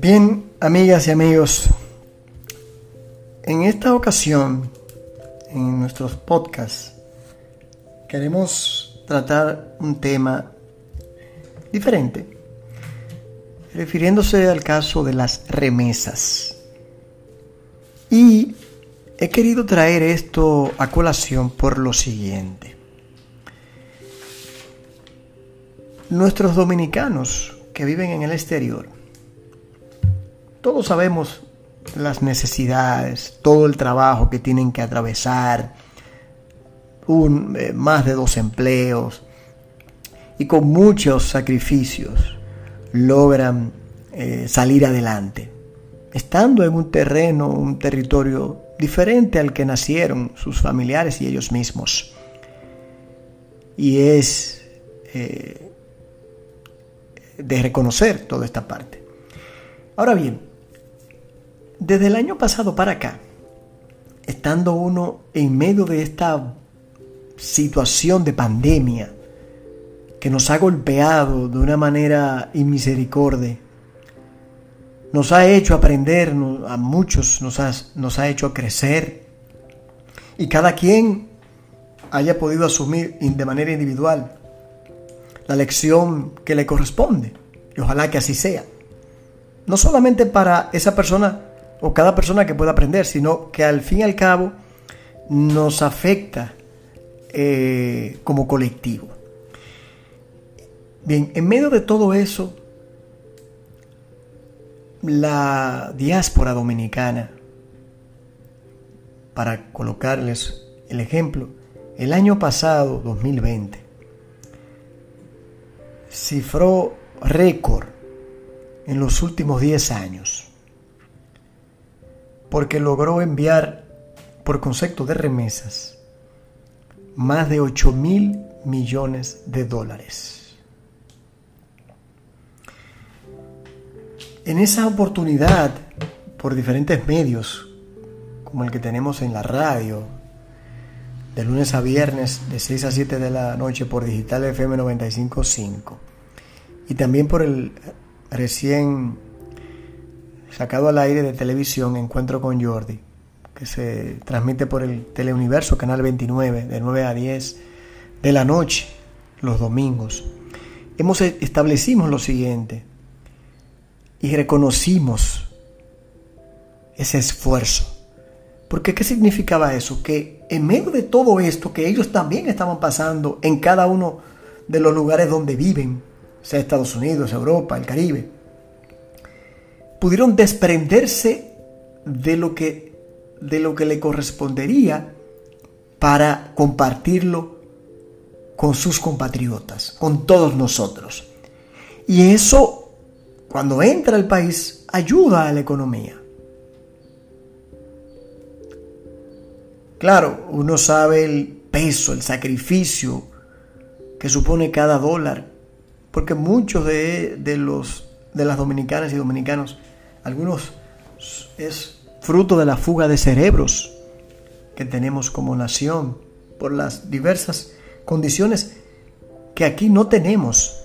Bien, amigas y amigos, en esta ocasión, en nuestros podcasts, queremos tratar un tema diferente, refiriéndose al caso de las remesas. Y he querido traer esto a colación por lo siguiente. Nuestros dominicanos que viven en el exterior, todos sabemos las necesidades, todo el trabajo que tienen que atravesar, un, eh, más de dos empleos, y con muchos sacrificios logran eh, salir adelante, estando en un terreno, un territorio diferente al que nacieron sus familiares y ellos mismos. Y es eh, de reconocer toda esta parte. Ahora bien, desde el año pasado para acá, estando uno en medio de esta situación de pandemia que nos ha golpeado de una manera inmisericordia, nos ha hecho aprender, a muchos nos ha, nos ha hecho crecer y cada quien haya podido asumir de manera individual la lección que le corresponde. Y ojalá que así sea. No solamente para esa persona o cada persona que pueda aprender, sino que al fin y al cabo nos afecta eh, como colectivo. Bien, en medio de todo eso, la diáspora dominicana, para colocarles el ejemplo, el año pasado, 2020, cifró récord en los últimos 10 años, porque logró enviar por concepto de remesas más de 8 mil millones de dólares. En esa oportunidad, por diferentes medios, como el que tenemos en la radio, de lunes a viernes, de 6 a 7 de la noche por Digital FM 955, y también por el recién sacado al aire de televisión Encuentro con Jordi, que se transmite por el Teleuniverso, Canal 29, de 9 a 10 de la noche, los domingos. Hemos e, establecimos lo siguiente y reconocimos ese esfuerzo. Porque ¿qué significaba eso? Que en medio de todo esto que ellos también estaban pasando en cada uno de los lugares donde viven, sea Estados Unidos, Europa, el Caribe, pudieron desprenderse de lo que de lo que le correspondería para compartirlo con sus compatriotas, con todos nosotros. Y eso, cuando entra al país, ayuda a la economía. Claro, uno sabe el peso, el sacrificio que supone cada dólar, porque muchos de, de los, de las dominicanas y dominicanos, algunos es fruto de la fuga de cerebros que tenemos como nación por las diversas condiciones que aquí no tenemos,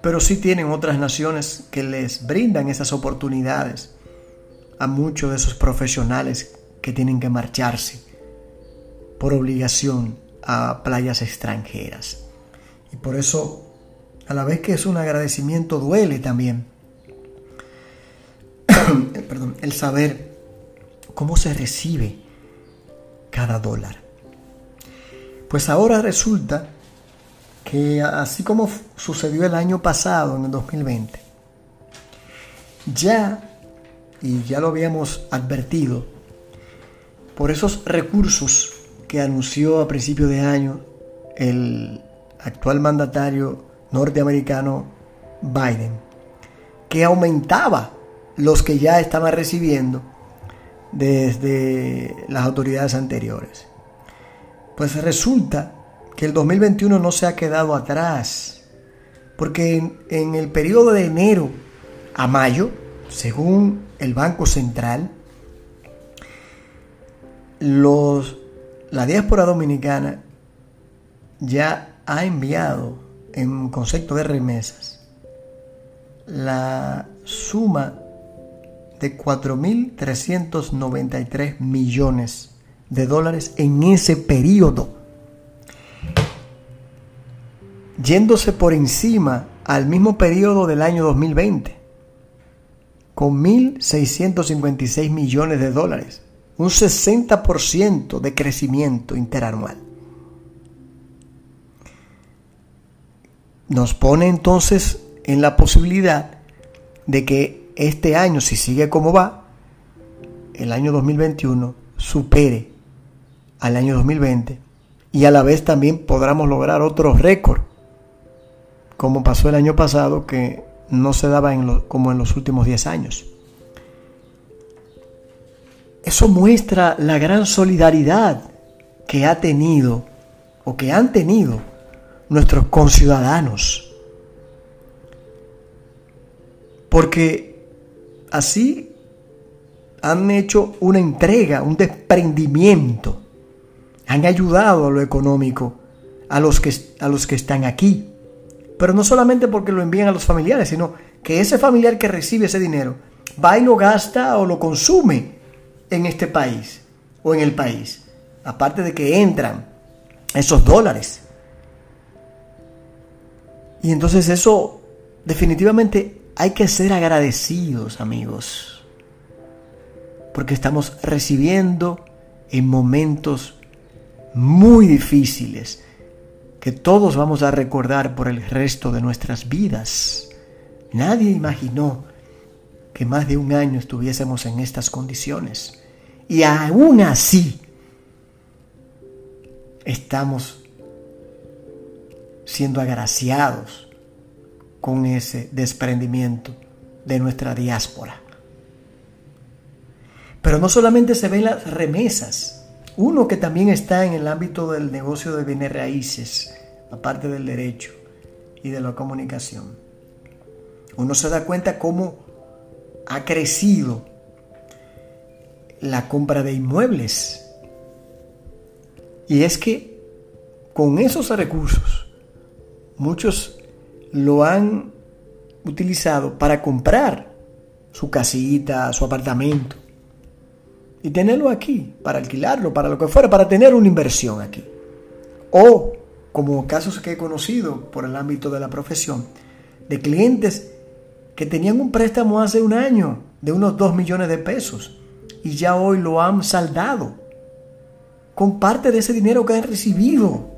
pero sí tienen otras naciones que les brindan esas oportunidades a muchos de esos profesionales que tienen que marcharse por obligación a playas extranjeras. Y por eso, a la vez que es un agradecimiento, duele también perdón, el saber cómo se recibe cada dólar. Pues ahora resulta que así como sucedió el año pasado, en el 2020, ya, y ya lo habíamos advertido, por esos recursos que anunció a principio de año el actual mandatario norteamericano Biden, que aumentaba los que ya estaban recibiendo desde las autoridades anteriores. Pues resulta que el 2021 no se ha quedado atrás, porque en, el periodo de enero a mayo, según el Banco Central, los, la diáspora dominicana ya ha enviado en concepto de remesas la suma de 4.393 millones de dólares en ese periodo, yéndose por encima al mismo periodo del año 2020, con 1.656 millones de dólares, un 60% de crecimiento interanual. Nos pone entonces en la posibilidad de que este año, si sigue como va, el año 2021 supere al año 2020 y a la vez también podamos lograr otro récord, como pasó el año pasado que no se daba en como en los últimos 10 años. Eso muestra la gran solidaridad que ha tenido o que han tenido nuestros conciudadanos porque así han hecho una entrega, un desprendimiento, han ayudado a lo económico a los que, a los que están aquí. Pero no solamente porque lo envían a los familiares, sino que ese familiar que recibe ese dinero va y lo gasta o lo consume en este país o en el país. Aparte de que entran esos dólares. Y entonces eso definitivamente hay que ser agradecidos, amigos, porque estamos recibiendo en momentos muy difíciles que todos vamos a recordar por el resto de nuestras vidas. Nadie imaginó que más de un año estuviésemos en estas condiciones. Y aún así estamos siendo agraciados con ese desprendimiento de nuestra diáspora. Pero no solamente se ven las remesas, uno que también está en el ámbito del negocio de bienes raíces, aparte del derecho y de la comunicación. Uno se da cuenta cómo ha crecido la compra de inmuebles. Y es que con esos recursos, muchos lo han utilizado para comprar su casita, su apartamento y tenerlo aquí, para alquilarlo, para lo que fuera, para tener una inversión aquí. O, como casos que he conocido por el ámbito de la profesión, de clientes que tenían un préstamo hace un año de unos 2 millones de pesos y ya hoy lo han saldado con parte de ese dinero que han recibido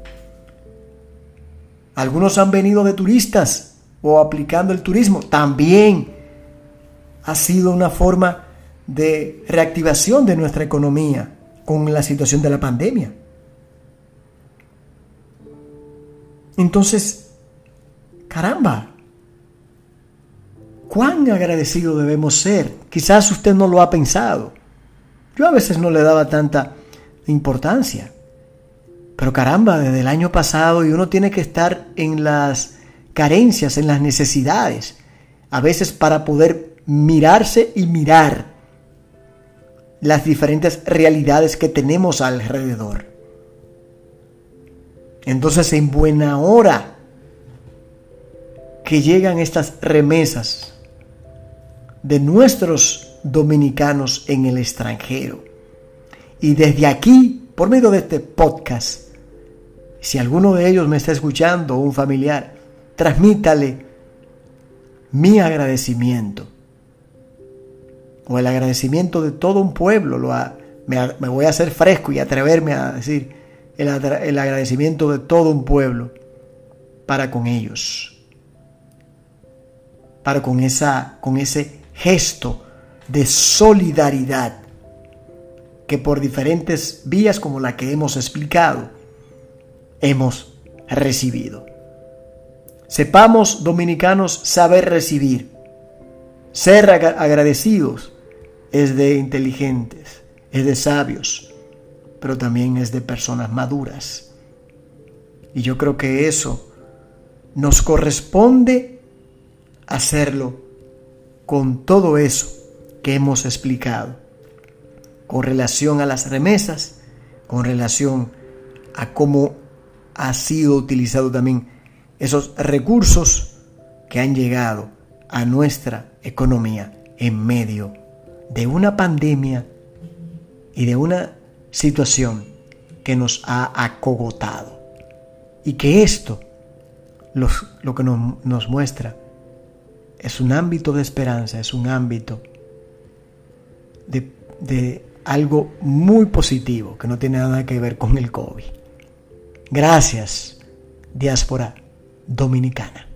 algunos han venido de turistas o aplicando el turismo. También ha sido una forma de reactivación de nuestra economía con la situación de la pandemia. Entonces, caramba, cuán agradecido debemos ser. Quizás usted no lo ha pensado. Yo a veces no le daba tanta importancia. Pero caramba, desde el año pasado y uno tiene que estar en las carencias, en las necesidades, a veces para poder mirarse y mirar las diferentes realidades que tenemos alrededor. Entonces en buena hora que llegan estas remesas de nuestros dominicanos en el extranjero. Y desde aquí, por medio de este podcast, si alguno de ellos me está escuchando, un familiar, transmítale mi agradecimiento. O el agradecimiento de todo un pueblo. Lo me, voy a hacer fresco y atreverme a decir el, el agradecimiento de todo un pueblo para con ellos. Para con, esa, con ese gesto de solidaridad que por diferentes vías como la que hemos explicado hemos recibido. Sepamos, dominicanos, saber recibir. Ser agradecidos es de inteligentes, es de sabios, pero también es de personas maduras. Y yo creo que eso nos corresponde hacerlo con todo eso que hemos explicado, con relación a las remesas, con relación a cómo ha sido utilizado también esos recursos que han llegado a nuestra economía en medio de una pandemia y de una situación que nos ha acogotado. Y que esto lo que nos, muestra es un ámbito de esperanza, es un ámbito de algo muy positivo que no tiene nada que ver con el COVID. Gracias, diáspora dominicana.